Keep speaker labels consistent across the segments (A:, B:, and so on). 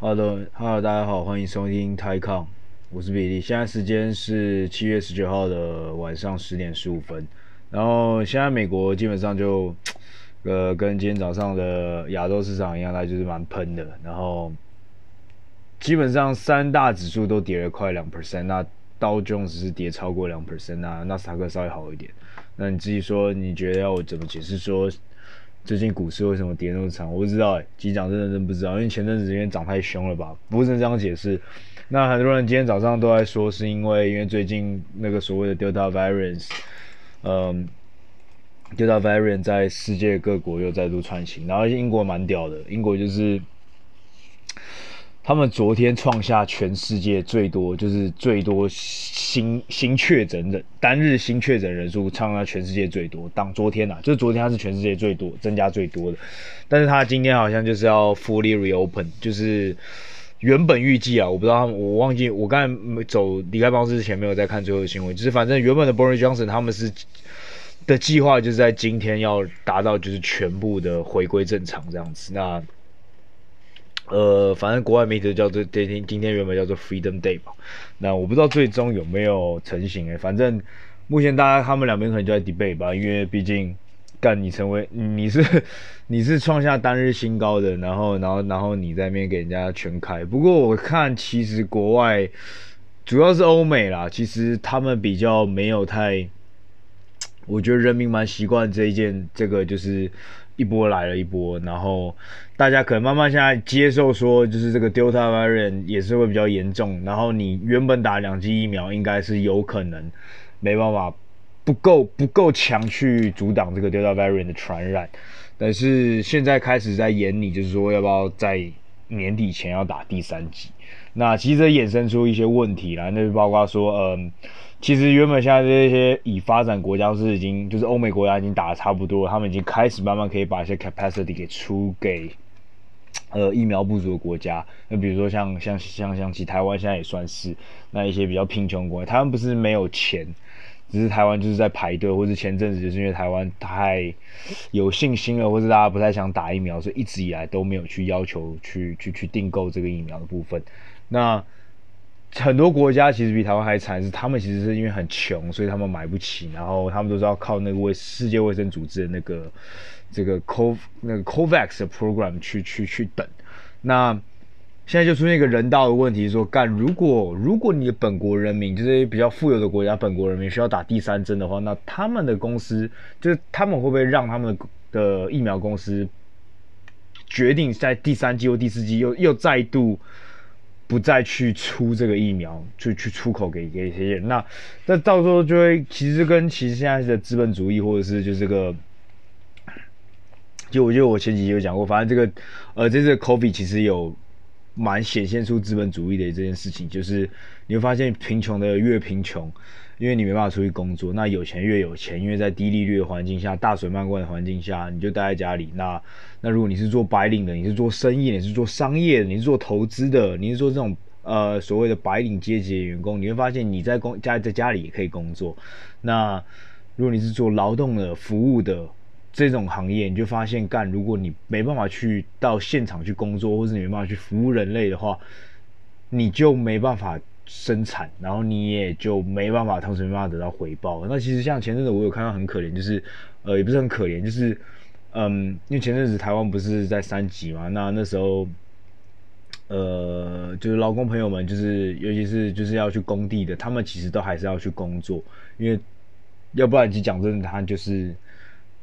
A: 好的，Hello，大家好，欢迎收听台抗，我是比利。现在时间是七月十九号的晚上十点十五分。然后现在美国基本上就，呃，跟今天早上的亚洲市场一样，它就是蛮喷的。然后基本上三大指数都跌了快两 percent，那道琼斯是跌超过两 percent，那纳斯达克稍微好一点。那你自己说，你觉得要我怎么解释说？最近股市为什么跌那么惨？我不知道哎、欸，其实讲真的真不知道，因为前阵子因为涨太凶了吧？不是这样解释。那很多人今天早上都在说，是因为因为最近那个所谓的 Delta variant，嗯，Delta variant 在世界各国又再度穿行，然后英国蛮屌的，英国就是。他们昨天创下全世界最多，就是最多新新确诊的单日新确诊人数，创下全世界最多。当昨天啊，就是昨天，它是全世界最多增加最多的。但是它今天好像就是要 fully reopen，就是原本预计啊，我不知道他们，我忘记我刚才走离开办公室之前没有在看最后的新闻，就是反正原本的 Boris Johnson 他们是的计划就是在今天要达到就是全部的回归正常这样子。那呃，反正国外媒体叫做今天今天原本叫做 Freedom Day 吧，那我不知道最终有没有成型诶、反正目前大家他们两边可能就在 debate 吧，因为毕竟干你成为你是你是创下单日新高的，然后然后然后你在那边给人家全开。不过我看其实国外主要是欧美啦，其实他们比较没有太，我觉得人民蛮习惯这一件这个就是。一波来了一波，然后大家可能慢慢现在接受说，就是这个 Delta variant 也是会比较严重，然后你原本打两剂疫苗应该是有可能没办法不够不够强去阻挡这个 Delta variant 的传染，但是现在开始在演你，就是说要不要在年底前要打第三剂，那其实衍生出一些问题啦，那就包括说，嗯。其实原本现在这些已发展国家是已经就是欧美国家已经打得差不多，他们已经开始慢慢可以把一些 capacity 给出给呃疫苗不足的国家。那比如说像像像像其台湾现在也算是那一些比较贫穷国他们不是没有钱，只是台湾就是在排队，或是前阵子就是因为台湾太有信心了，或是大家不太想打疫苗，所以一直以来都没有去要求去去去订购这个疫苗的部分。那很多国家其实比台湾还惨，是他们其实是因为很穷，所以他们买不起，然后他们都是要靠那个卫世界卫生组织的那个这个 Co 那个 COVAX 的 program 去去去等。那现在就出现一个人道的问题说，说干如果如果你的本国人民就是比较富有的国家，本国人民需要打第三针的话，那他们的公司就是他们会不会让他们的疫苗公司决定在第三剂或第四剂又又再度？不再去出这个疫苗，就去出口给给一些人，那那到时候就会其实跟其实现在的资本主义，或者是就这个，就我觉得我前几集有讲过，反正这个呃，这次 COVID 其实有蛮显现出资本主义的这件事情，就是你会发现贫穷的越贫穷。因为你没办法出去工作，那有钱越有钱，因为在低利率的环境下、大水漫灌的环境下，你就待在家里。那那如果你是做白领的，你是做生意，你是做商业的，你是做投资的，你是做这种呃所谓的白领阶级的员工，你会发现你在工家在家里也可以工作。那如果你是做劳动的、服务的这种行业，你就发现干，如果你没办法去到现场去工作，或是你没办法去服务人类的话，你就没办法。生产，然后你也就没办法，同时没办法得到回报。那其实像前阵子我有看到很可怜，就是，呃，也不是很可怜，就是，嗯，因为前阵子台湾不是在三级嘛，那那时候，呃，就是劳工朋友们，就是尤其是就是要去工地的，他们其实都还是要去工作，因为要不然，其实讲真的，他就是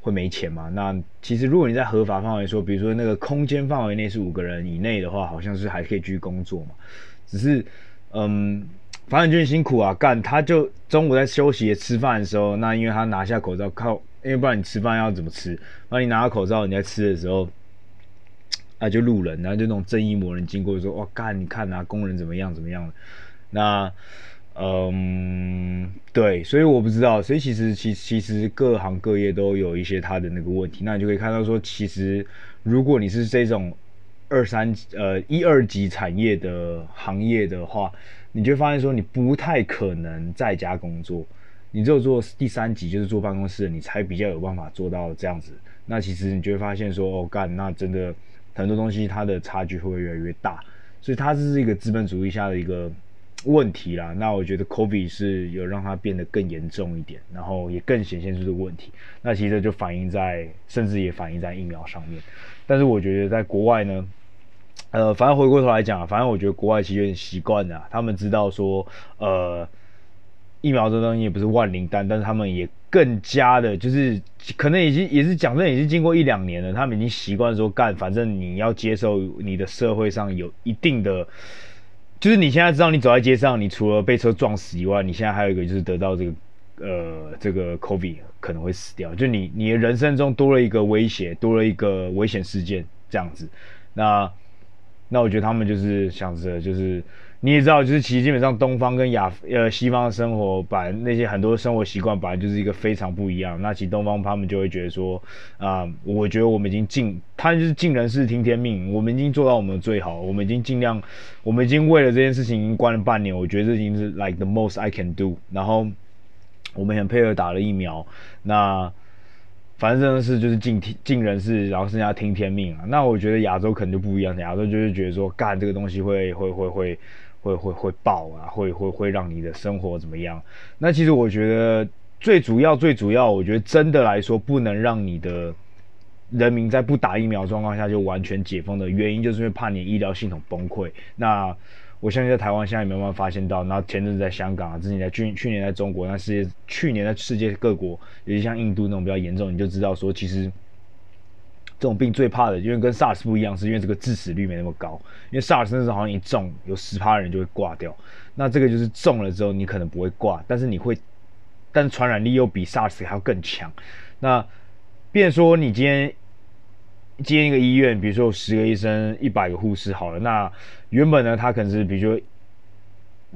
A: 会没钱嘛。那其实如果你在合法范围说，比如说那个空间范围内是五个人以内的话，好像是还可以继续工作嘛，只是。嗯，反正就很辛苦啊，干他就中午在休息吃饭的时候，那因为他拿下口罩靠，因为不然你吃饭要怎么吃？那你拿下口罩你在吃的时候，啊就路人，然后就那种正义魔人经过说，哇干你看啊工人怎么样怎么样？那嗯对，所以我不知道，所以其实其其实各行各业都有一些他的那个问题，那你就可以看到说，其实如果你是这种。二三呃一二级产业的行业的话，你就会发现说你不太可能在家工作，你只有做第三级就是坐办公室，你才比较有办法做到这样子。那其实你就会发现说哦干，那真的很多东西它的差距会越来越大。所以它这是一个资本主义下的一个问题啦。那我觉得 COVID 是有让它变得更严重一点，然后也更显现出这个问题。那其实就反映在，甚至也反映在疫苗上面。但是我觉得在国外呢，呃，反正回过头来讲，反正我觉得国外其实有点习惯了，他们知道说，呃。疫苗这东西也不是万灵丹，但是他们也更加的，就是可能已经也是讲真，已经经过一两年了，他们已经习惯说干，反正你要接受你的社会上有一定的，就是你现在知道你走在街上，你除了被车撞死以外，你现在还有一个就是得到这个呃这个 COVID 可能会死掉，就你你的人生中多了一个威胁，多了一个危险事件这样子，那那我觉得他们就是想着就是。你也知道，就是其实基本上东方跟亚呃西方的生活，把那些很多生活习惯本来就是一个非常不一样。那其实东方他们就会觉得说，啊、我觉得我们已经尽，他就是尽人事听天命，我们已经做到我们的最好，我们已经尽量，我们已经为了这件事情已经关了半年，我觉得这已经是 like the most I can do。然后我们很配合打了疫苗，那。反正真的是就是尽尽人事，然后剩下听天命啊。那我觉得亚洲可能就不一样，亚洲就是觉得说，干这个东西会会会会会会会爆啊，会会会让你的生活怎么样？那其实我觉得最主要最主要，我觉得真的来说，不能让你的人民在不打疫苗状况下就完全解封的原因，就是因为怕你医疗系统崩溃。那我相信在台湾现在也没有办法发现到，然后前阵子在香港啊，之前在去去年在中国，那世界去年在世界各国，尤其像印度那种比较严重，你就知道说，其实这种病最怕的，因为跟 SARS 不一样，是因为这个致死率没那么高。因为 SARS 那时候好像一中有十趴人就会挂掉，那这个就是中了之后你可能不会挂，但是你会，但传染力又比 SARS 还要更强。那，变说你今天。接一个医院，比如说有十个医生、一百个护士，好了，那原本呢，他可能是比如说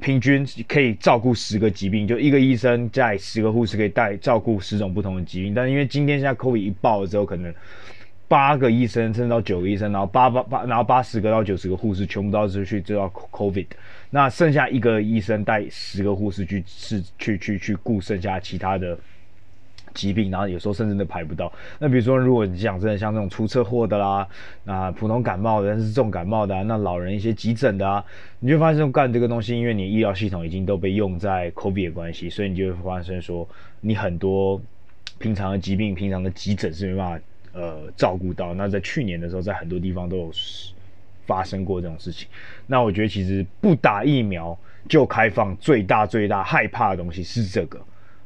A: 平均可以照顾十个疾病，就一个医生在十个护士可以带照顾十种不同的疾病。但是因为今天现在 COVID 一爆了之后，可能八个医生甚至到九个医生，然后八八八，然后八十个到九十个护士全部都要去知道 COVID，那剩下一个医生带十个护士去是去去去顾剩下其他的。疾病，然后有时候甚至都排不到。那比如说，如果你讲真的，像这种出车祸的啦，啊，普通感冒的，但是重感冒的啊，那老人一些急诊的啊，你就发现干这个东西，因为你医疗系统已经都被用在 COVID 的关系，所以你就会发现说，你很多平常的疾病、平常的急诊是没办法呃照顾到。那在去年的时候，在很多地方都有发生过这种事情。那我觉得其实不打疫苗就开放，最大最大害怕的东西是这个。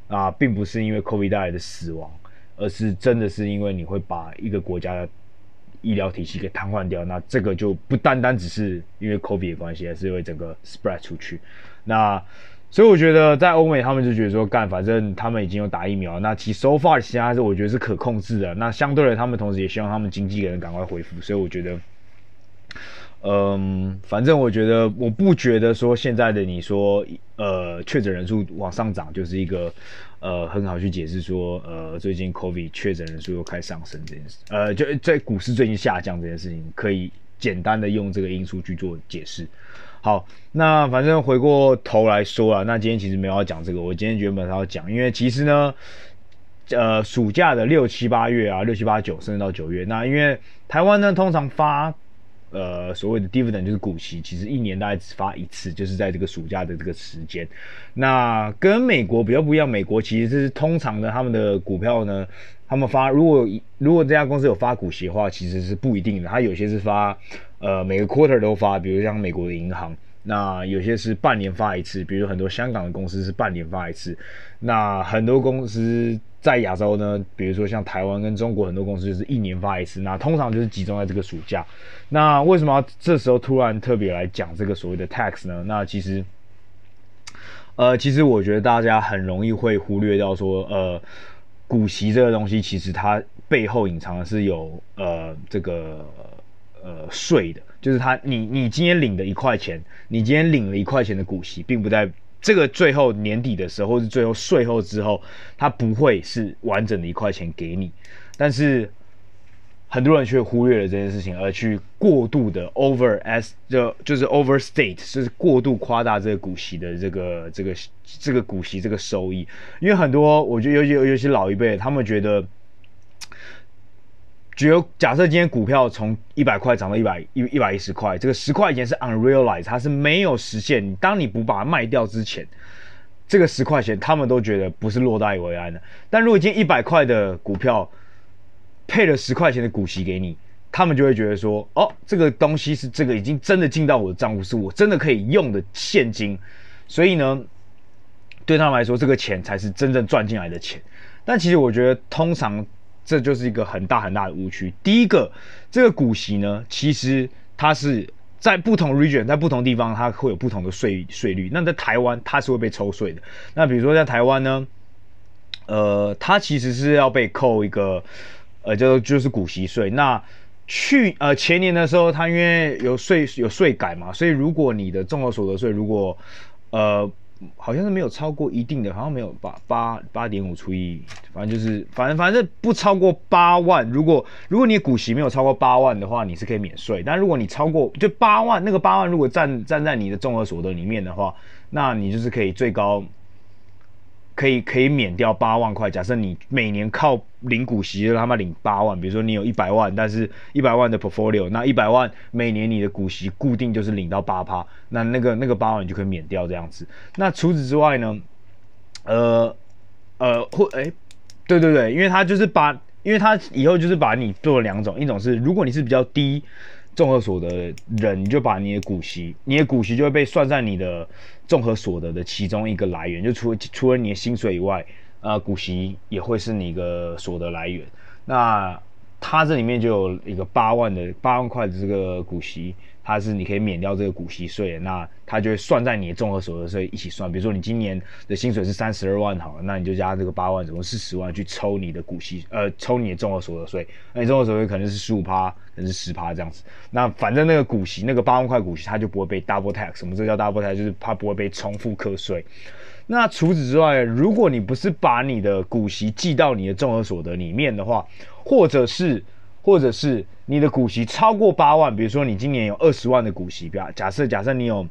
A: 啊，并不是因为 COVID 带来的死亡，而是真的是因为你会把一个国家的医疗体系给瘫痪掉。那这个就不单单只是因为 COVID 的关系，而是因为整个 spread 出去。那所以我觉得在欧美，他们就觉得说，干，反正他们已经有打疫苗，那其实 so far 其他是我觉得是可控制的。那相对的，他们同时也希望他们经济能赶快恢复。所以我觉得。嗯，反正我觉得，我不觉得说现在的你说，呃，确诊人数往上涨就是一个，呃，很好去解释说，呃，最近 COVID 确诊人数又开始上升这件事，呃，就在股市最近下降这件事情，可以简单的用这个因素去做解释。好，那反正回过头来说啊，那今天其实没有要讲这个，我今天原本要讲，因为其实呢，呃，暑假的六七八月啊，六七八九甚至到九月，那因为台湾呢通常发。呃，所谓的 dividend 就是股息，其实一年大概只发一次，就是在这个暑假的这个时间。那跟美国比较不一样，美国其实是通常的，他们的股票呢，他们发如果如果这家公司有发股息的话，其实是不一定的。它有些是发呃每个 quarter 都发，比如像美国的银行。那有些是半年发一次，比如很多香港的公司是半年发一次。那很多公司在亚洲呢，比如说像台湾跟中国很多公司就是一年发一次。那通常就是集中在这个暑假。那为什么这时候突然特别来讲这个所谓的 tax 呢？那其实，呃，其实我觉得大家很容易会忽略掉说，呃，股息这个东西其实它背后隐藏的是有呃这个呃税的。就是他，你你今天领的一块钱，你今天领了一块钱的股息，并不在这个最后年底的时候，或是最后税后之后，它不会是完整的一块钱给你。但是很多人却忽略了这件事情，而去过度的 over as 就就是 overstate，就是过度夸大这个股息的这个这个这个股息这个收益。因为很多我觉得尤其尤其老一辈，他们觉得。只有假设今天股票从一百块涨到一百一一百一十块，这个十块钱是 unrealized，它是没有实现。当你不把它卖掉之前，这个十块钱他们都觉得不是落袋为安的。但如果今天一百块的股票配了十块钱的股息给你，他们就会觉得说，哦，这个东西是这个已经真的进到我的账户，是我真的可以用的现金。所以呢，对他们来说，这个钱才是真正赚进来的钱。但其实我觉得，通常。这就是一个很大很大的误区。第一个，这个股息呢，其实它是在不同 region，在不同地方，它会有不同的税税率。那在台湾，它是会被抽税的。那比如说在台湾呢，呃，它其实是要被扣一个，呃，叫做就是股息税。那去呃前年的时候，它因为有税有税改嘛，所以如果你的综合所得税如果呃。好像是没有超过一定的，好像没有八八八点五除以，反正就是反正反正不超过八万。如果如果你的股息没有超过八万的话，你是可以免税。但如果你超过就八万，那个八万如果占站在你的综合所得里面的话，那你就是可以最高。可以可以免掉八万块。假设你每年靠领股息，他妈领八万。比如说你有一百万，但是一百万的 portfolio，那一百万每年你的股息固定就是领到八趴，那那个那个八万你就可以免掉这样子。那除此之外呢？呃呃或哎，对对对，因为他就是把，因为他以后就是把你做了两种，一种是如果你是比较低综合所得人，你就把你的股息，你的股息就会被算在你的。综合所得的其中一个来源，就除了除了你的薪水以外，呃，股息也会是你一个所得来源。那它这里面就有一个八万的八万块的这个股息。它是你可以免掉这个股息税，那它就会算在你的综合所得税一起算。比如说你今年的薪水是三十二万好了，那你就加这个八万，总共四十万去抽你的股息，呃，抽你的综合所得税。那你综合所得税可能是十五趴，可能是十趴这样子。那反正那个股息，那个八万块股息，它就不会被 double tax。什么这叫 double tax？就是它不会被重复课税。那除此之外，如果你不是把你的股息记到你的综合所得里面的话，或者是或者是你的股息超过八万，比如说你今年有二十万的股息，比假设假设你有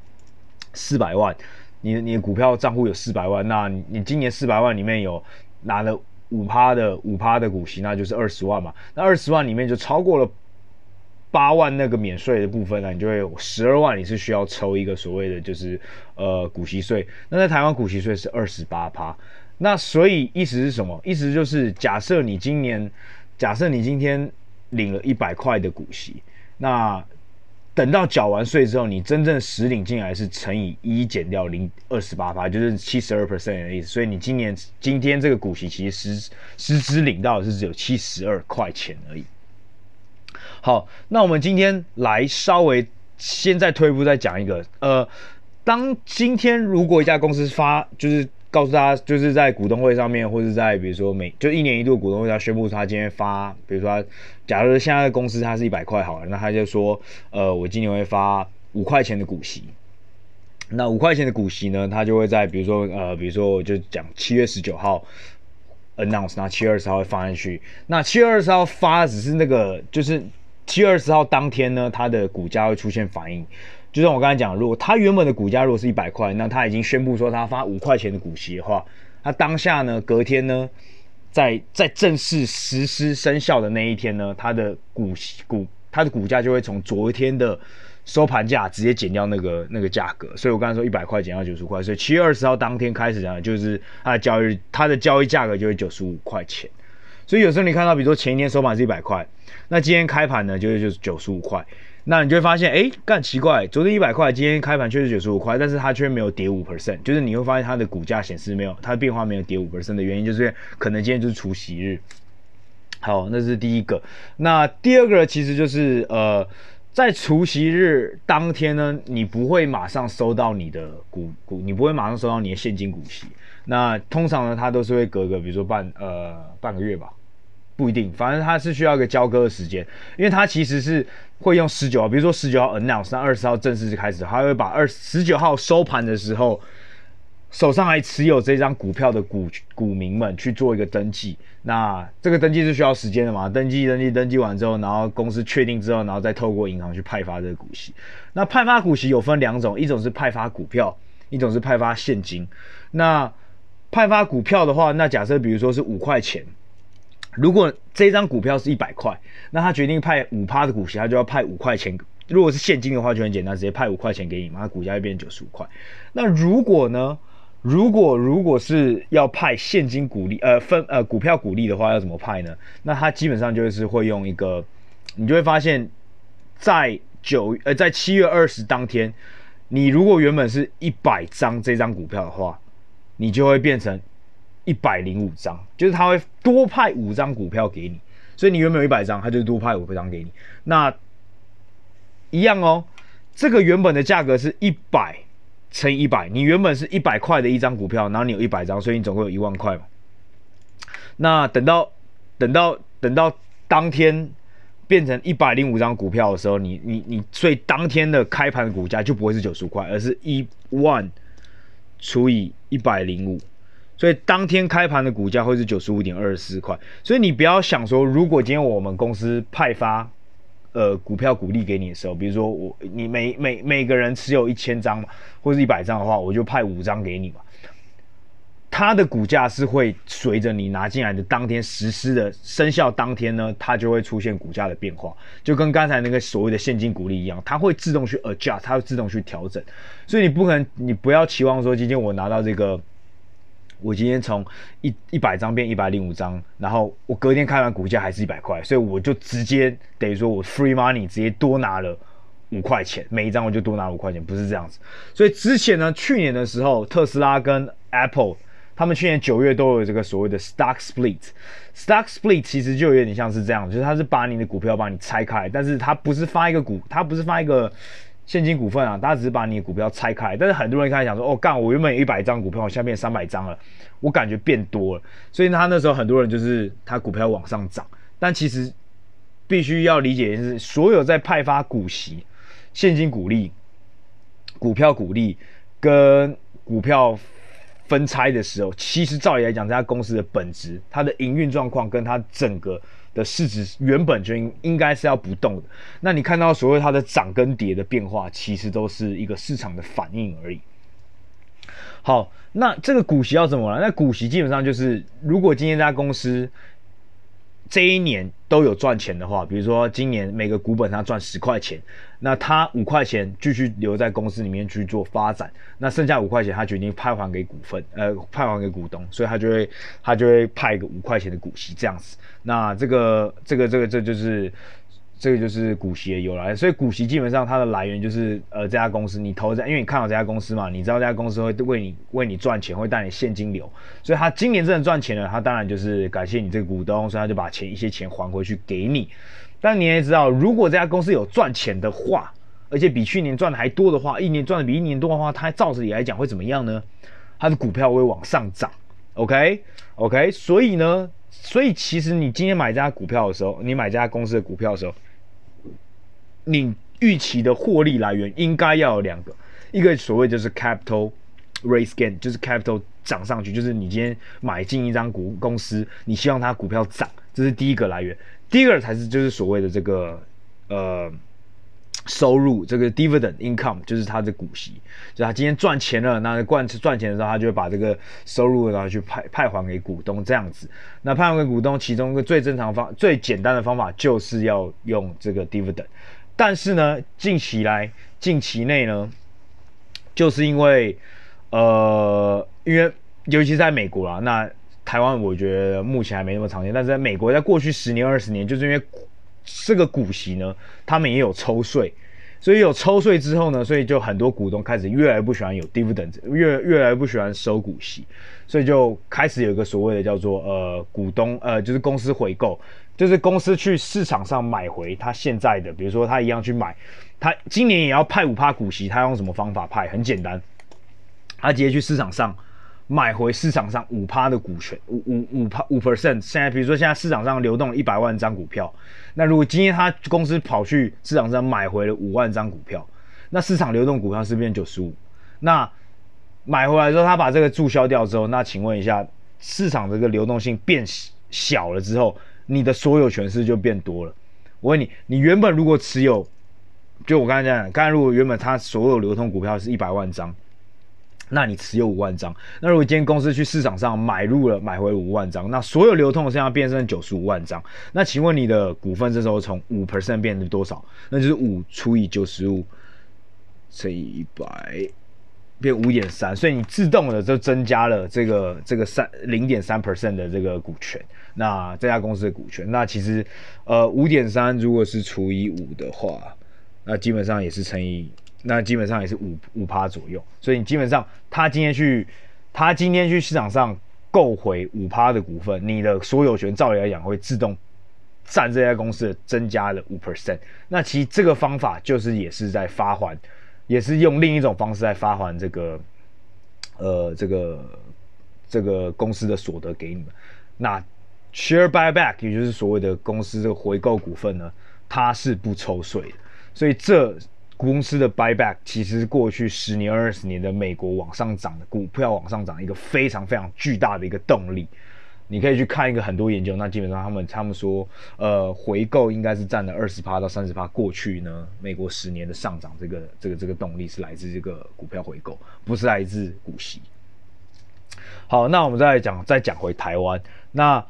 A: 四百万，你你的股票账户有四百万，那你今年四百万里面有拿了五趴的五趴的股息，那就是二十万嘛。那二十万里面就超过了八万那个免税的部分呢，你就会有十二万，你是需要抽一个所谓的就是呃股息税。那在台湾股息税是二十八趴。那所以意思是什么？意思就是假设你今年，假设你今天。领了一百块的股息，那等到缴完税之后，你真正实领进来是乘以一减掉零二十八趴，就是七十二 percent 的意思。所以你今年今天这个股息其实实实质领到的是只有七十二块钱而已。好，那我们今天来稍微先再退一步再讲一个，呃，当今天如果一家公司发就是。告诉大家，就是在股东会上面，或者在比如说每就一年一度股东会，他宣布他今天发，比如说他，假如现在的公司它是一百块好了，那他就说，呃，我今年会发五块钱的股息。那五块钱的股息呢，他就会在比如说呃，比如说我就讲七月十九号 announce，那七月二十号会放进去。那七月二十号发只是那个，就是七月二十号当天呢，它的股价会出现反应。就像我刚才讲，如果他原本的股价如果是一百块，那他已经宣布说他发五块钱的股息的话，他当下呢，隔天呢，在在正式实施生效的那一天呢，他的股息股他的股价就会从昨天的收盘价直接减掉那个那个价格。所以我刚才说一百块减到九十块，所以七月二十号当天开始呢，就是它的交易它的交易价格就会九十五块钱。所以有时候你看到，比如说前一天收盘是一百块，那今天开盘呢，就会就是九十五块。那你就会发现，哎，干奇怪，昨天一百块，今天开盘却是九十五块，但是它却没有跌五 percent，就是你会发现它的股价显示没有，它的变化没有跌五 percent 的原因，就是可能今天就是除息日。好，那是第一个。那第二个其实就是，呃，在除息日当天呢，你不会马上收到你的股股，你不会马上收到你的现金股息。那通常呢，它都是会隔个，比如说半呃半个月吧。不一定，反正它是需要一个交割的时间，因为它其实是会用十九号，比如说十九号 announce，那二十号正式就开始，它会把二十九号收盘的时候，手上还持有这张股票的股股民们去做一个登记，那这个登记是需要时间的嘛？登记登记登记完之后，然后公司确定之后，然后再透过银行去派发这个股息。那派发股息有分两种，一种是派发股票，一种是派发现金。那派发股票的话，那假设比如说是五块钱。如果这张股票是一百块，那他决定派五趴的股息，他就要派五块钱。如果是现金的话，就很简单，直接派五块钱给你嘛，那股价就变九十五块。那如果呢？如果如果是要派现金股利，呃分呃股票股利的话，要怎么派呢？那他基本上就是会用一个，你就会发现，在九呃在七月二十当天，你如果原本是一百张这张股票的话，你就会变成一百零五张，就是他会多派五张股票给你，所以你原本有一百张，他就多派五张给你。那一样哦，这个原本的价格是一百。乘以一百，你原本是一百块的一张股票，然后你有一百张，所以你总共有一万块嘛。那等到等到等到当天变成一百零五张股票的时候，你你你，所以当天的开盘股价就不会是九十五块，而是一万除以一百零五，所以当天开盘的股价会是九十五点二四块。所以你不要想说，如果今天我们公司派发。呃，股票股利给你的时候，比如说我你每每每个人持有一千张嘛，或者一百张的话，我就派五张给你嘛。它的股价是会随着你拿进来的当天实施的生效当天呢，它就会出现股价的变化，就跟刚才那个所谓的现金股利一样，它会自动去 adjust，它会自动去调整。所以你不可能，你不要期望说今天我拿到这个。我今天从一一百张变一百零五张，然后我隔天开完股价还是一百块，所以我就直接等于说我 free money 直接多拿了五块钱，每一张我就多拿五块钱，不是这样子。所以之前呢，去年的时候，特斯拉跟 Apple 他们去年九月都有这个所谓的 stock split，stock split 其实就有点像是这样，就是他是把你的股票把你拆开，但是他不是发一个股，他不是发一个。现金股份啊，大家只是把你的股票拆开，但是很多人一开始想说，哦，干，我原本有一百张股票，我现在变三百张了，我感觉变多了，所以他那时候很多人就是他股票往上涨，但其实必须要理解的是，所有在派发股息、现金股利、股票股利跟股票分拆的时候，其实照理来讲，这家公司的本质、它的营运状况跟它整个。的市值原本就应应该是要不动的，那你看到所谓它的涨跟跌的变化，其实都是一个市场的反应而已。好，那这个股息要怎么来？那股息基本上就是，如果今天这家公司。这一年都有赚钱的话，比如说今年每个股本他赚十块钱，那他五块钱继续留在公司里面去做发展，那剩下五块钱他决定派还给股份，呃，派还给股东，所以他就会他就会派一个五块钱的股息这样子。那这个这个这个这就是。这个就是股息的由来，所以股息基本上它的来源就是呃这家公司你投在，因为你看好这家公司嘛，你知道这家公司会为你为你赚钱，会带你现金流，所以他今年真的赚钱了，他当然就是感谢你这个股东，所以他就把钱一些钱还回去给你。但你也知道，如果这家公司有赚钱的话，而且比去年赚的还多的话，一年赚的比一年多的话，它照理来讲会怎么样呢？它的股票会往上涨。OK OK，所以呢，所以其实你今天买这家股票的时候，你买这家公司的股票的时候。你预期的获利来源应该要有两个，一个所谓就是 capital raise gain，就是 capital 涨上去，就是你今天买进一张股公司，你希望它股票涨，这是第一个来源。第二个才是就是所谓的这个呃收入，这个 dividend income，就是它的股息，就他今天赚钱了，那惯赚钱的时候，他就会把这个收入然后去派派还给股东这样子。那派还给股东，其中一个最正常方、最简单的方法就是要用这个 dividend。但是呢，近期来，近期内呢，就是因为，呃，因为尤其在美国啦，那台湾我觉得目前还没那么常见，但是在美国，在过去十年、二十年，就是因为这个股息呢，他们也有抽税，所以有抽税之后呢，所以就很多股东开始越来越不喜欢有 dividend，越越来越不喜欢收股息，所以就开始有一个所谓的叫做呃股东呃就是公司回购。就是公司去市场上买回他现在的，比如说他一样去买，他今年也要派五趴股息，他用什么方法派？很简单，他直接去市场上买回市场上五趴的股权，五五五趴五 percent。现在比如说现在市场上流动一百万张股票，那如果今天他公司跑去市场上买回了五万张股票，那市场流动股票是变九十五。那买回来之后，他把这个注销掉之后，那请问一下，市场这个流动性变小了之后？你的所有权是就变多了。我问你，你原本如果持有，就我刚才讲，刚才如果原本他所有流通股票是一百万张，那你持有五万张。那如果今天公司去市场上买入了，买回五万张，那所有流通的剩下变成九十五万张。那请问你的股份这时候从五 percent 变成多少？那就是五除以九十五乘以一百，变五点三。所以你自动的就增加了这个这个三零点三 percent 的这个股权。那这家公司的股权，那其实呃五点三如果是除以五的话，那基本上也是乘以。那基本上也是五五趴左右，所以你基本上他今天去，他今天去市场上购回五趴的股份，你的所有权照理来讲会自动占这家公司的增加了五 percent。那其实这个方法就是也是在发还，也是用另一种方式在发还这个，呃，这个这个公司的所得给你们。那 share buyback 也就是所谓的公司这个回购股份呢，它是不抽税的，所以这。公司的 buyback 其实是过去十年、二十年的美国往上涨的股票往上涨一个非常非常巨大的一个动力。你可以去看一个很多研究，那基本上他们他们说，呃，回购应该是占了二十趴到三十趴。过去呢，美国十年的上涨这个这个这个动力是来自这个股票回购，不是来自股息。好，那我们再来讲，再讲回台湾。那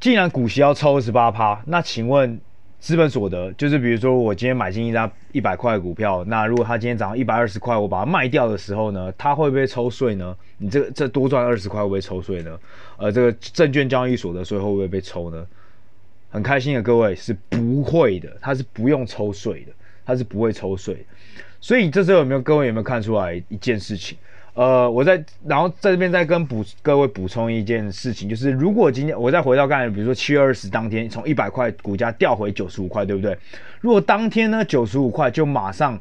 A: 既然股息要抽二十八趴，那请问？资本所得就是，比如说我今天买进一张一百块的股票，那如果它今天涨到一百二十块，我把它卖掉的时候呢，它会不会抽税呢？你这这多赚二十块会不会抽税呢？呃，这个证券交易所得税会不会被抽呢？很开心的各位是不会的，它是不用抽税的，它是不会抽税。所以这时候有没有各位有没有看出来一件事情？呃，我在，然后在这边再跟补各位补充一件事情，就是如果今天我再回到刚才，比如说七月二十当天，从一百块股价掉回九十五块，对不对？如果当天呢九十五块就马上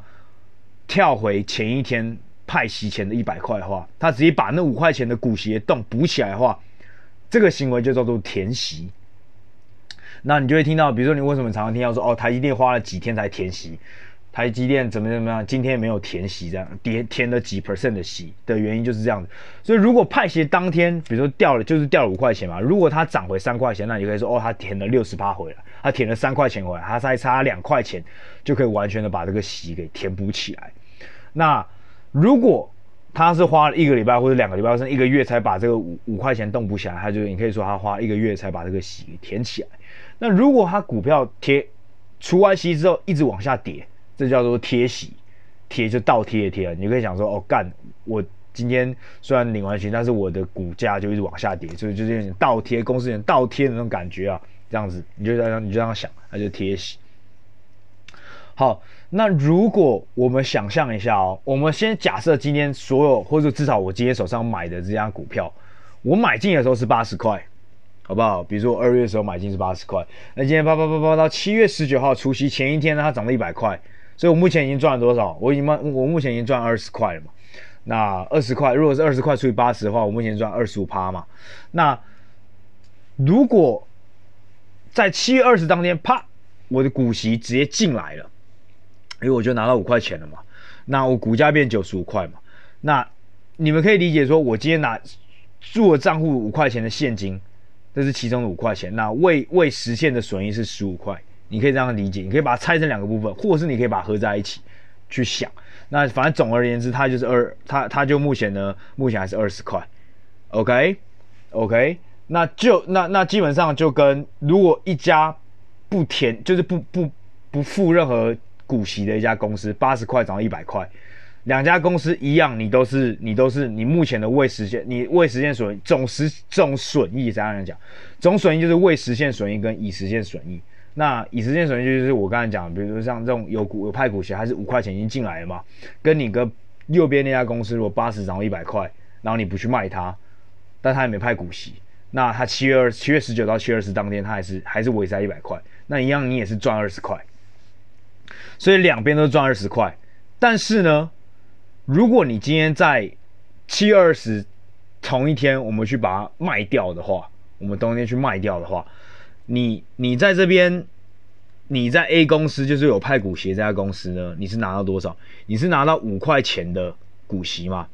A: 跳回前一天派息前的一百块的话，他直接把那五块钱的股息的洞补起来的话，这个行为就叫做填息。那你就会听到，比如说你为什么常常听到说，哦，台积电花了几天才填息？台积电怎么怎么样？今天没有填息，这样填填了几 percent 的息的原因就是这样子。所以如果派息当天，比如说掉了，就是掉了五块钱嘛。如果它涨回三块钱，那你可以说哦，它填了六十趴回来，它填了三块钱回来，它再差两块钱就可以完全的把这个息给填补起来。那如果它是花了一个礼拜或者两个礼拜甚至一个月才把这个五五块钱动补起来，它就你可以说它花一个月才把这个息给填起来。那如果它股票贴除完息之后一直往下跌。这叫做贴息，贴就倒贴的贴。你可以想说，哦，干，我今天虽然领完息，但是我的股价就一直往下跌，所以就是有点倒贴，公司有点倒贴的那种感觉啊，这样子，你就这样，你就这样想，那就贴息。好，那如果我们想象一下哦，我们先假设今天所有，或者至少我今天手上买的这张股票，我买进的时候是八十块，好不好？比如说二月的时候买进是八十块，那今天八八八八到七月十九号除夕前一天呢，它涨了一百块。所以我目前已经赚了多少？我已经我目前已经赚二十块了嘛。那二十块，如果是二十块除以八十的话，我目前赚二十五趴嘛。那如果在七月二十当天，啪，我的股息直接进来了，因为我就拿到五块钱了嘛。那我股价变九十五块嘛。那你们可以理解说，我今天拿入了账户五块钱的现金，这是其中的五块钱。那未未实现的损益是十五块。你可以这样理解，你可以把它拆成两个部分，或者是你可以把它合在一起去想。那反正总而言之，它就是二，它它就目前呢，目前还是二十块。OK OK，那就那那基本上就跟如果一家不填，就是不不不付任何股息的一家公司，八十块涨到一百块，两家公司一样，你都是你都是你目前的未实现，你未实现损总实总损益怎样讲？总损益就是未实现损益跟已实现损益。那以实现损益就是我刚才讲，比如说像这种有股有派股息，还是五块钱已经进来了嘛？跟你个右边那家公司，如果八十涨到一百块，然后你不去卖它，但它也没派股息，那它七月二七月十九到七月二十当天，它还是还是维持在一百块，那一样你也是赚二十块，所以两边都赚二十块。但是呢，如果你今天在七月二十同一天，我们去把它卖掉的话，我们当天去卖掉的话。你你在这边，你在 A 公司就是有派股息这家公司呢，你是拿到多少？你是拿到五块钱的股息嘛？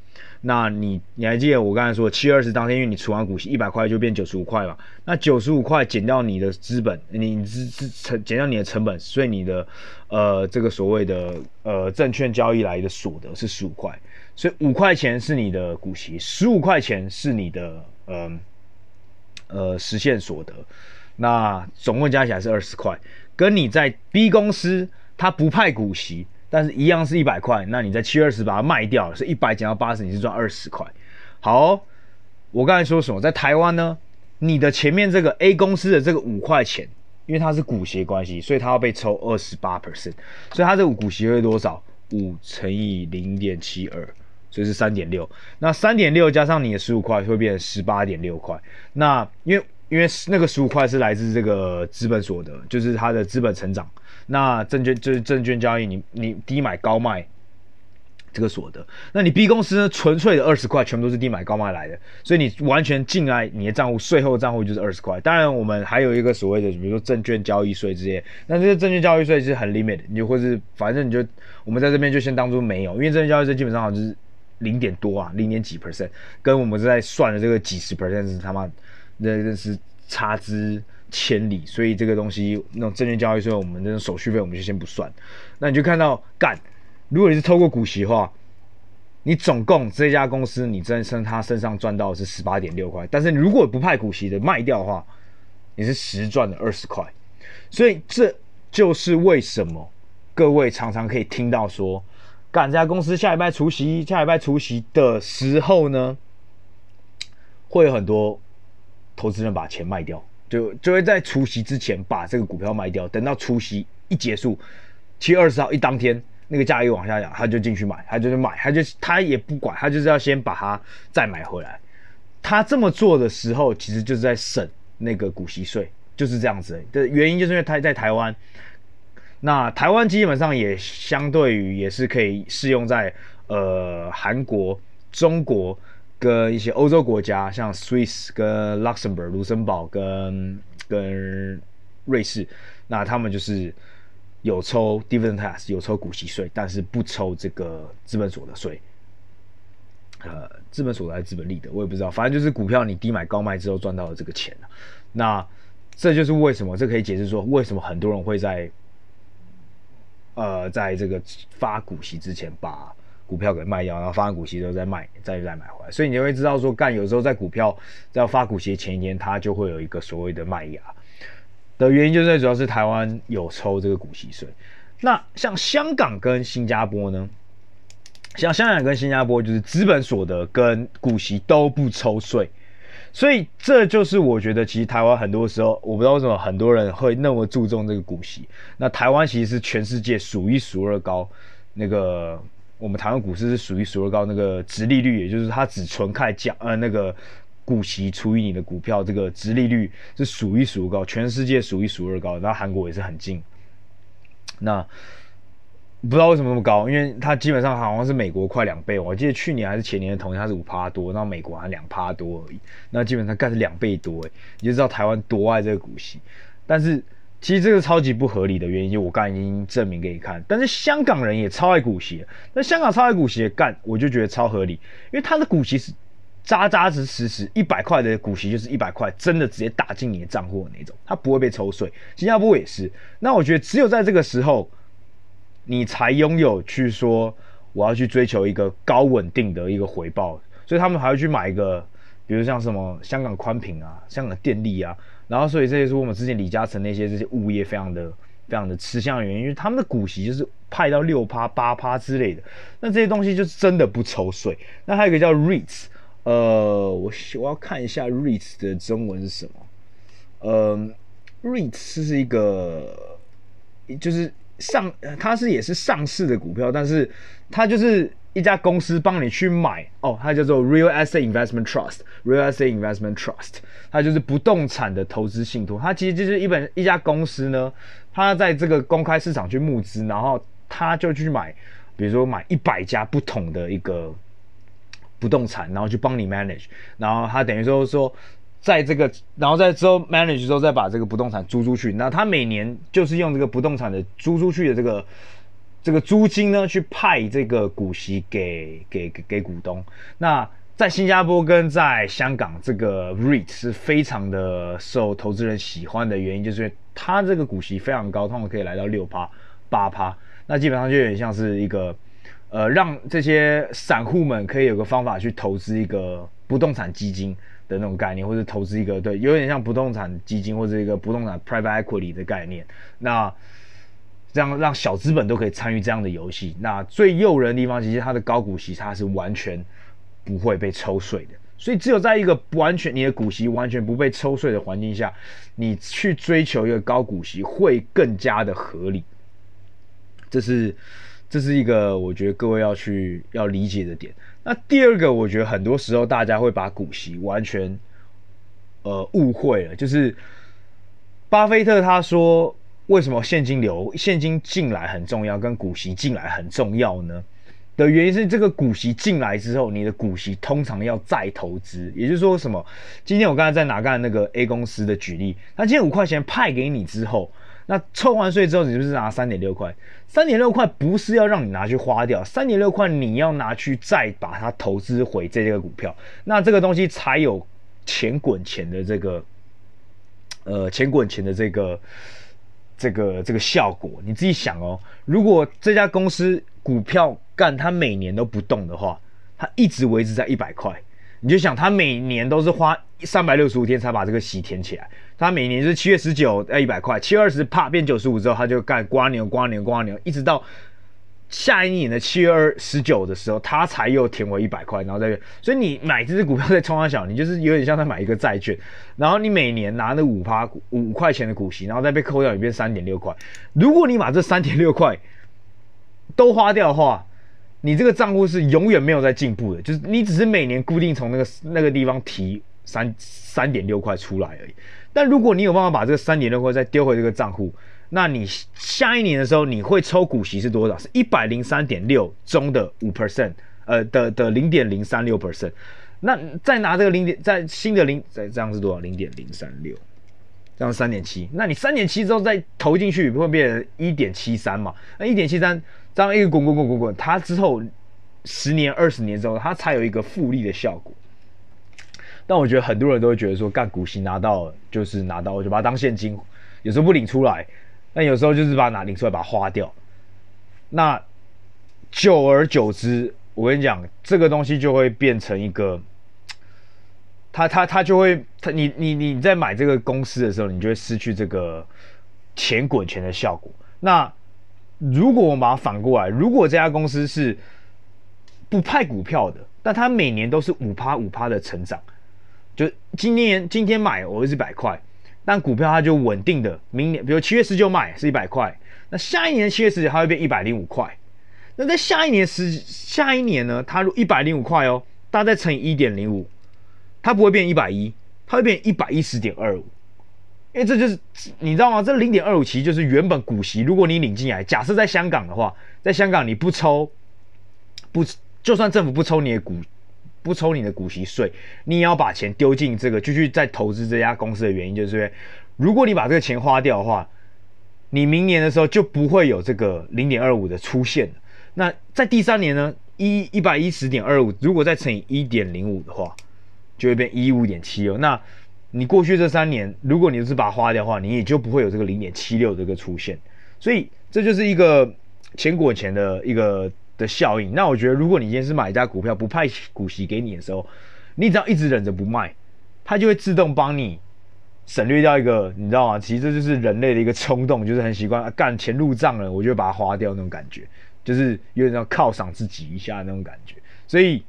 A: 那你你还记得我刚才说七月二十当天，因为你除完股息一百块就变九十五块嘛？那九十五块减掉你的资本，你资资成减掉你的成本，所以你的呃这个所谓的呃证券交易来的所得是十五块，所以五块钱是你的股息，十五块钱是你的呃呃实现所得，那总共加起来是二十块，跟你在 B 公司它不派股息。但是一样是一百块，那你在七月二十把它卖掉，是一百减到八十，你是赚二十块。好，我刚才说什么？在台湾呢，你的前面这个 A 公司的这个五块钱，因为它是股息关系，所以它要被抽二十八 percent，所以它这个股息会多少？五乘以零点七二，所以是三点六。那三点六加上你的十五块，会变成十八点六块。那因为因为那个十五块是来自这个资本所得，就是它的资本成长。那证券就是证券交易你，你低买高卖这个所得，那你 B 公司呢？纯粹的二十块全部都是低买高卖来的，所以你完全进来你的账户税后账户就是二十块。当然我们还有一个所谓的，比如说证券交易税这些，那这些证券交易税是很 limit，你就或是反正你就我们在这边就先当做没有，因为证券交易税基本上好像就是零点多啊，零点几 percent，跟我们在算的这个几十 percent 是他妈那那是差之。千里，所以这个东西那种证券交易税，我们那种手续费我们就先不算。那你就看到干，如果你是透过股息的话，你总共这家公司你真身他身上赚到的是十八点六块，但是你如果不派股息的卖掉的话，你是实赚了二十块。所以这就是为什么各位常常可以听到说，干这家公司下礼拜除息，下礼拜除息的时候呢，会有很多投资人把钱卖掉。就就会在除夕之前把这个股票卖掉，等到除夕一结束，七月二十号一当天，那个价一往下降，他就进去买，他就是买，他就他也不管，他就是要先把它再买回来。他这么做的时候，其实就是在省那个股息税，就是这样子的原因，就是因为他在台湾，那台湾基本上也相对于也是可以适用在呃韩国、中国。跟一些欧洲国家，像 Swiss 跟 Luxembourg 卢森堡跟跟瑞士，那他们就是有抽 dividend tax，有抽股息税，但是不抽这个资本所得税。呃，资本所得还是资本利得，我也不知道，反正就是股票你低买高卖之后赚到了这个钱。那这就是为什么，这可以解释说为什么很多人会在呃在这个发股息之前把。股票给卖掉，然后发完股息之后再卖，再再买回来，所以你就会知道说，干有时候在股票在发股息前一天，它就会有一个所谓的卖压的原因，就是主要是台湾有抽这个股息税。那像香港跟新加坡呢？像香港跟新加坡就是资本所得跟股息都不抽税，所以这就是我觉得其实台湾很多时候，我不知道为什么很多人会那么注重这个股息。那台湾其实是全世界数一数二高那个。我们台湾股市是数一数二高，那个殖利率，也就是它只纯看价，呃，那个股息除以你的股票，这个殖利率是数一数二高，全世界数一数二高。然后韩国也是很近，那不知道为什么那么高，因为它基本上好像是美国快两倍。我记得去年还是前年的同年，它是五趴多，然后美国还两趴多而已。那基本上干是两倍多，你就知道台湾多爱这个股息，但是。其实这个超级不合理的原因，就我刚才已经证明给你看。但是香港人也超爱股息，那香港超爱股息干，我就觉得超合理，因为他的股息是扎扎实实实一百块的股息就是一百块，真的直接打进你的账户的那种，它不会被抽税。新加坡也是，那我觉得只有在这个时候，你才拥有去说我要去追求一个高稳定的一个回报，所以他们还要去买一个，比如像什么香港宽频啊、香港电力啊。然后，所以这也是我们之前李嘉诚那些这些物业非常的、非常的吃香的原因，因为他们的股息就是派到六趴、八趴之类的，那这些东西就是真的不抽税。那还有一个叫 REITs，呃，我我要看一下 REITs 的中文是什么？呃，REITs 是一个，就是上，它是也是上市的股票，但是它就是。一家公司帮你去买哦，它叫做 Real Estate Investment Trust，Real Estate Investment Trust，它就是不动产的投资信托。它其实就是一本一家公司呢，它在这个公开市场去募资，然后它就去买，比如说买一百家不同的一个不动产，然后去帮你 manage，然后它等于说说在这个，然后在之后 manage 之后再把这个不动产租出去。那它每年就是用这个不动产的租出去的这个。这个租金呢去派这个股息给给给股东。那在新加坡跟在香港，这个 REIT 是非常的受投资人喜欢的原因，就是它这个股息非常高，通常可以来到六趴八趴。那基本上就有点像是一个，呃，让这些散户们可以有个方法去投资一个不动产基金的那种概念，或者投资一个对，有点像不动产基金或者一个不动产 private equity 的概念。那这样让小资本都可以参与这样的游戏。那最诱人的地方，其实它的高股息，它是完全。不会被抽税的，所以只有在一个完全你的股息完全不被抽税的环境下，你去追求一个高股息会更加的合理。这是这是一个我觉得各位要去要理解的点。那第二个，我觉得很多时候大家会把股息完全呃误会了，就是巴菲特他说，为什么现金流现金进来很重要，跟股息进来很重要呢？的原因是这个股息进来之后，你的股息通常要再投资，也就是说什么？今天我刚才在拿干那个 A 公司的举例，他今天五块钱派给你之后，那抽完税之后，你是不是拿三点六块？三点六块不是要让你拿去花掉，三点六块你要拿去再把它投资回这个股票，那这个东西才有钱滚钱的这个，呃，钱滚钱的这个这个这个效果。你自己想哦，如果这家公司股票干它每年都不动的话，它一直维持在一百块，你就想它每年都是花三百六十五天才把这个息填起来，它每年是七月十九要一百块，七月二十啪变九十五之后，它就干瓜牛瓜牛瓜牛，一直到下一年的七月二十九的时候，它才又填我一百块，然后再，所以你买这只股票在冲三小，你就是有点像在买一个债券，然后你每年拿那五趴五块钱的股息，然后再被扣掉，你变三点六块。如果你把这三点六块都花掉的话，你这个账户是永远没有在进步的，就是你只是每年固定从那个那个地方提三三点六块出来而已。但如果你有办法把这个三点六块再丢回这个账户，那你下一年的时候你会抽股息是多少？是一百零三点六中的五 percent，呃的的零点零三六 percent。那再拿这个零点，在新的零，再这样是多少？零点零三六，这样三点七。那你三点七之后再投进去，不会变成一点七三嘛？那一点七三。这样一个滚滚滚滚滚，它之后十年、二十年之后，它才有一个复利的效果。但我觉得很多人都会觉得说，干股息拿到就是拿到，我就把它当现金，有时候不领出来，但有时候就是把它拿领出来，把它花掉。那久而久之，我跟你讲，这个东西就会变成一个，它它它就会，它你你你在买这个公司的时候，你就会失去这个钱滚钱的效果。那如果我们把它反过来，如果这家公司是不派股票的，但它每年都是五趴五趴的成长，就今年今天买我是一百块，但股票它就稳定的，明年比如七月十九买是一百块，那下一年七月十九它会变一百零五块，那在下一年十下一年呢，它如一百零五块哦，大家再乘以一点零五，它不会变一百一，它会变一百一十点二五。因为这就是你知道吗？这零点二五其实就是原本股息，如果你领进来，假设在香港的话，在香港你不抽，不就算政府不抽你的股，不抽你的股息税，你也要把钱丢进这个，继续再投资这家公司的原因，就是因为如果你把这个钱花掉的话，你明年的时候就不会有这个零点二五的出现。那在第三年呢，一一百一十点二五，如果再乘以一点零五的话，就会变一五点七哦。那你过去这三年，如果你是把它花掉的话，你也就不会有这个零点七六这个出现，所以这就是一个钱滚钱的一个的效应。那我觉得，如果你今天是买一家股票不派股息给你的时候，你只要一直忍着不卖，它就会自动帮你省略掉一个，你知道吗？其实这就是人类的一个冲动，就是很习惯啊，干钱入账了，我就把它花掉那种感觉，就是有点像犒赏自己一下那种感觉，所以。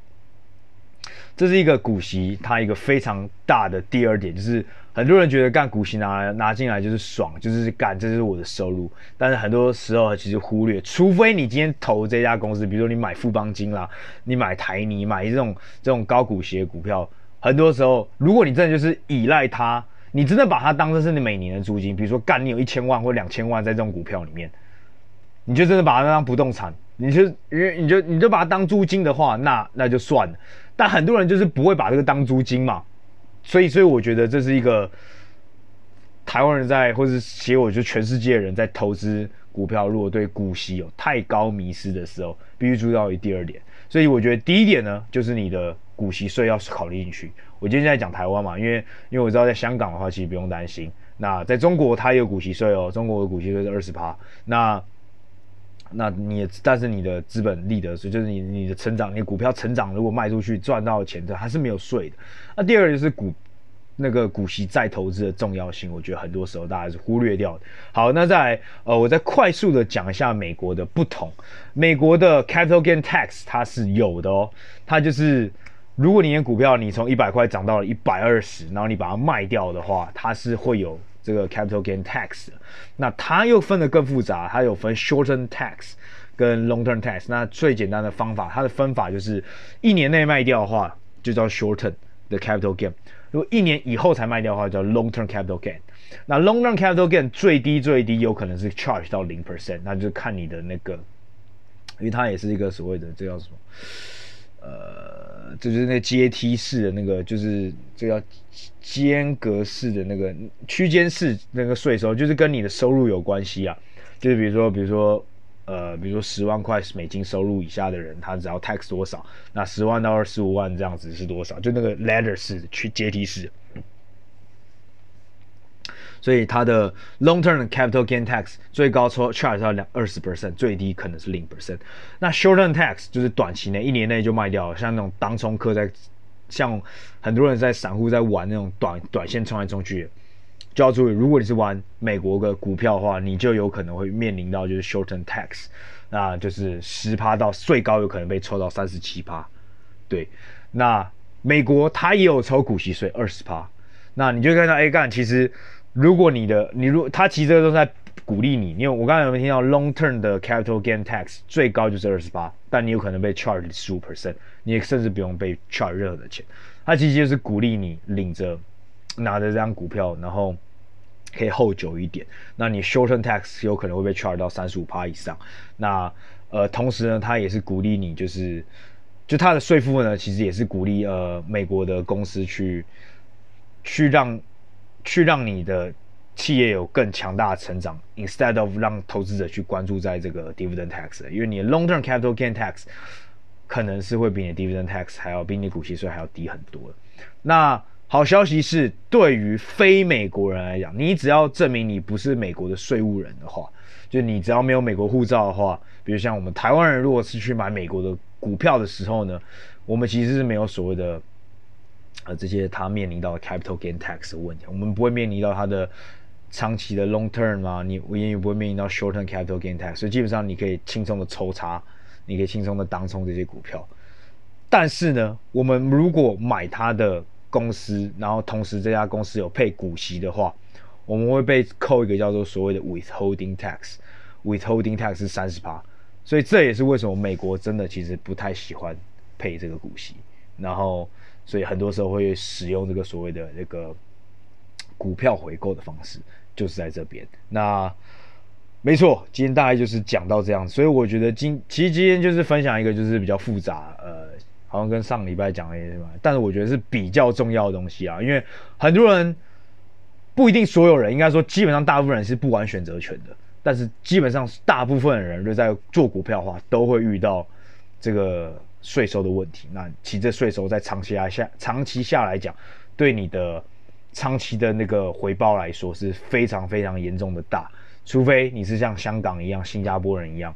A: 这是一个股息，它一个非常大的第二点，就是很多人觉得干股息拿拿进来就是爽，就是干，这是我的收入。但是很多时候其实忽略，除非你今天投这家公司，比如说你买富邦金啦，你买台泥，买这种这种高股息的股票，很多时候如果你真的就是依赖它，你真的把它当成是你每年的租金，比如说干你有一千万或两千万在这种股票里面，你就真的把它当不动产，你就因为你就你就把它当租金的话，那那就算了。但很多人就是不会把这个当租金嘛，所以所以我觉得这是一个台湾人在，或是其实我觉得全世界人在投资股票，如果对股息有太高迷失的时候，必须注意到第二点。所以我觉得第一点呢，就是你的股息税要考虑进去。我今天在讲台湾嘛，因为因为我知道在香港的话，其实不用担心。那在中国它也有股息税哦，中国的股息税是二十趴。那那你也，但是你的资本利得税，就是你你的成长，你股票成长如果卖出去赚到钱的，还是没有税的。那第二个就是股。那个股息再投资的重要性，我觉得很多时候大家是忽略掉的。好，那再，呃，我再快速的讲一下美国的不同。美国的 capital gain tax 它是有的哦，它就是如果你的股票你从一百块涨到了一百二十，然后你把它卖掉的话，它是会有这个 capital gain tax。那它又分得更复杂，它有分 short term tax 跟 long term tax。那最简单的方法，它的分法就是一年内卖掉的话，就叫 short term 的 capital gain。如果一年以后才卖掉的话，叫 long term capital gain。那 long term capital gain 最低最低有可能是 charge 到零 percent，那就看你的那个，因为它也是一个所谓的这叫什么？呃，这就是那阶梯式的那个，就是这叫间隔式的那个区间式那个税收，就是跟你的收入有关系啊。就是比如说，比如说。呃，比如说十万块美金收入以下的人，他只要 tax 多少？那十万到二十五万这样子是多少？就那个 ladder 式去阶梯式。所以它的 long term capital gain tax 最高抽 charge 到两二十 percent，最低可能是零 percent。那 short term tax 就是短期内一年内就卖掉了，像那种当冲客在，像很多人在散户在玩那种短短线冲来冲去。就要注意，如果你是玩美国的股票的话，你就有可能会面临到就是 short term tax，那就是十趴到最高有可能被抽到三十七趴。对，那美国它也有抽股息税二十趴，那你就看到 A 干，其实如果你的你如他其实都是在鼓励你，因为我刚才有没有听到 long term 的 capital gain tax 最高就是二十八，但你有可能被 charge 十五 percent，你也甚至不用被 charge 任何的钱，他其实就是鼓励你领着。拿着这张股票，然后可以 hold 久一点。那你 short term tax 有可能会被 charge 到三十五趴以上。那呃，同时呢，他也是鼓励你，就是就他的税负呢，其实也是鼓励呃美国的公司去去让去让你的企业有更强大的成长，instead of 让投资者去关注在这个 dividend tax，因为你的 long term capital gain tax 可能是会比你 dividend tax 还要比你股息税还要低很多。那好消息是，对于非美国人来讲，你只要证明你不是美国的税务人的话，就你只要没有美国护照的话，比如像我们台湾人，如果是去买美国的股票的时候呢，我们其实是没有所谓的呃这些他面临到 capital gain tax 的问题，我们不会面临到他的长期的 long term 啊，你我也不会面临到 short term capital gain tax，所以基本上你可以轻松的抽查，你可以轻松的当冲这些股票。但是呢，我们如果买它的公司，然后同时这家公司有配股息的话，我们会被扣一个叫做所谓的 withholding tax，withholding tax 是三十趴，所以这也是为什么美国真的其实不太喜欢配这个股息，然后所以很多时候会使用这个所谓的这个股票回购的方式，就是在这边。那没错，今天大概就是讲到这样，所以我觉得今其实今天就是分享一个就是比较复杂呃。好像跟上礼拜讲的也一样，但是我觉得是比较重要的东西啊，因为很多人不一定所有人，应该说基本上大部分人是不玩选择权的，但是基本上大部分的人就在做股票的话，都会遇到这个税收的问题。那其实这税收在长期下长期下来讲，对你的长期的那个回报来说是非常非常严重的大，除非你是像香港一样、新加坡人一样。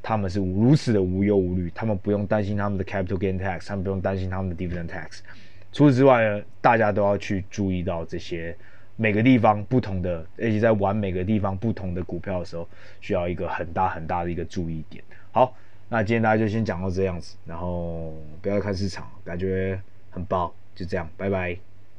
A: 他们是如此的无忧无虑，他们不用担心他们的 capital gain tax，他们不用担心他们的 dividend tax。除此之外呢，大家都要去注意到这些每个地方不同的，而且在玩每个地方不同的股票的时候，需要一个很大很大的一个注意点。好，那今天大家就先讲到这样子，然后不要看市场，感觉很棒，就这样，拜拜。